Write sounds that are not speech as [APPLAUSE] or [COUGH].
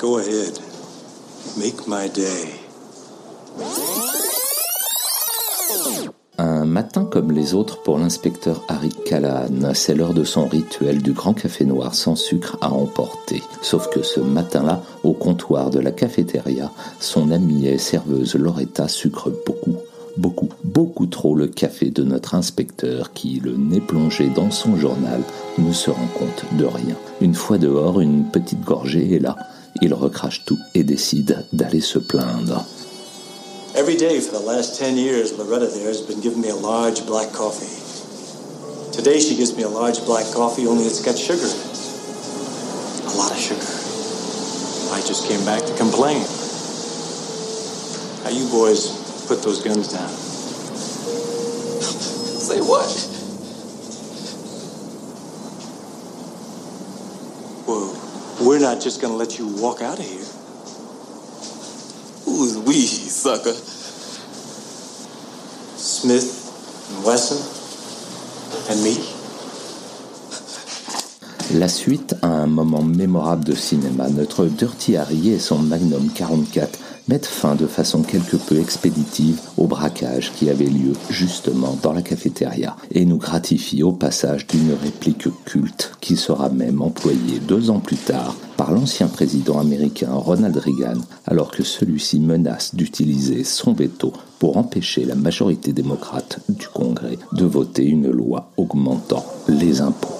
Go ahead. Make my day. Un matin comme les autres pour l'inspecteur Harry Callahan, c'est l'heure de son rituel du grand café noir sans sucre à emporter. Sauf que ce matin-là, au comptoir de la cafétéria, son amie et serveuse Loretta sucre beaucoup, beaucoup, trop le café de notre inspecteur qui, le nez plongé dans son journal, ne se rend compte de rien. Une fois dehors, une petite gorgée est là. Il recrache tout et décide d'aller se plaindre. Every day for the last 10 years, Loretta there has been giving me a large black coffee. Today she gives me a large black coffee, only it's got sugar in it. A lot of sugar. I just came back to complain. Now you boys put those guns down. [LAUGHS] Say what? Whoa. We're not just gonna let you walk out of here. Who's we, sucker? Smith and Wesson and me. La suite à un moment mémorable de cinéma. Notre Dirty Harry et son Magnum 44 mettent fin de façon quelque peu expéditive au braquage qui avait lieu justement dans la cafétéria et nous gratifient au passage d'une réplique culte qui sera même employée deux ans plus tard par l'ancien président américain Ronald Reagan alors que celui-ci menace d'utiliser son veto pour empêcher la majorité démocrate du Congrès de voter une loi augmentant les impôts.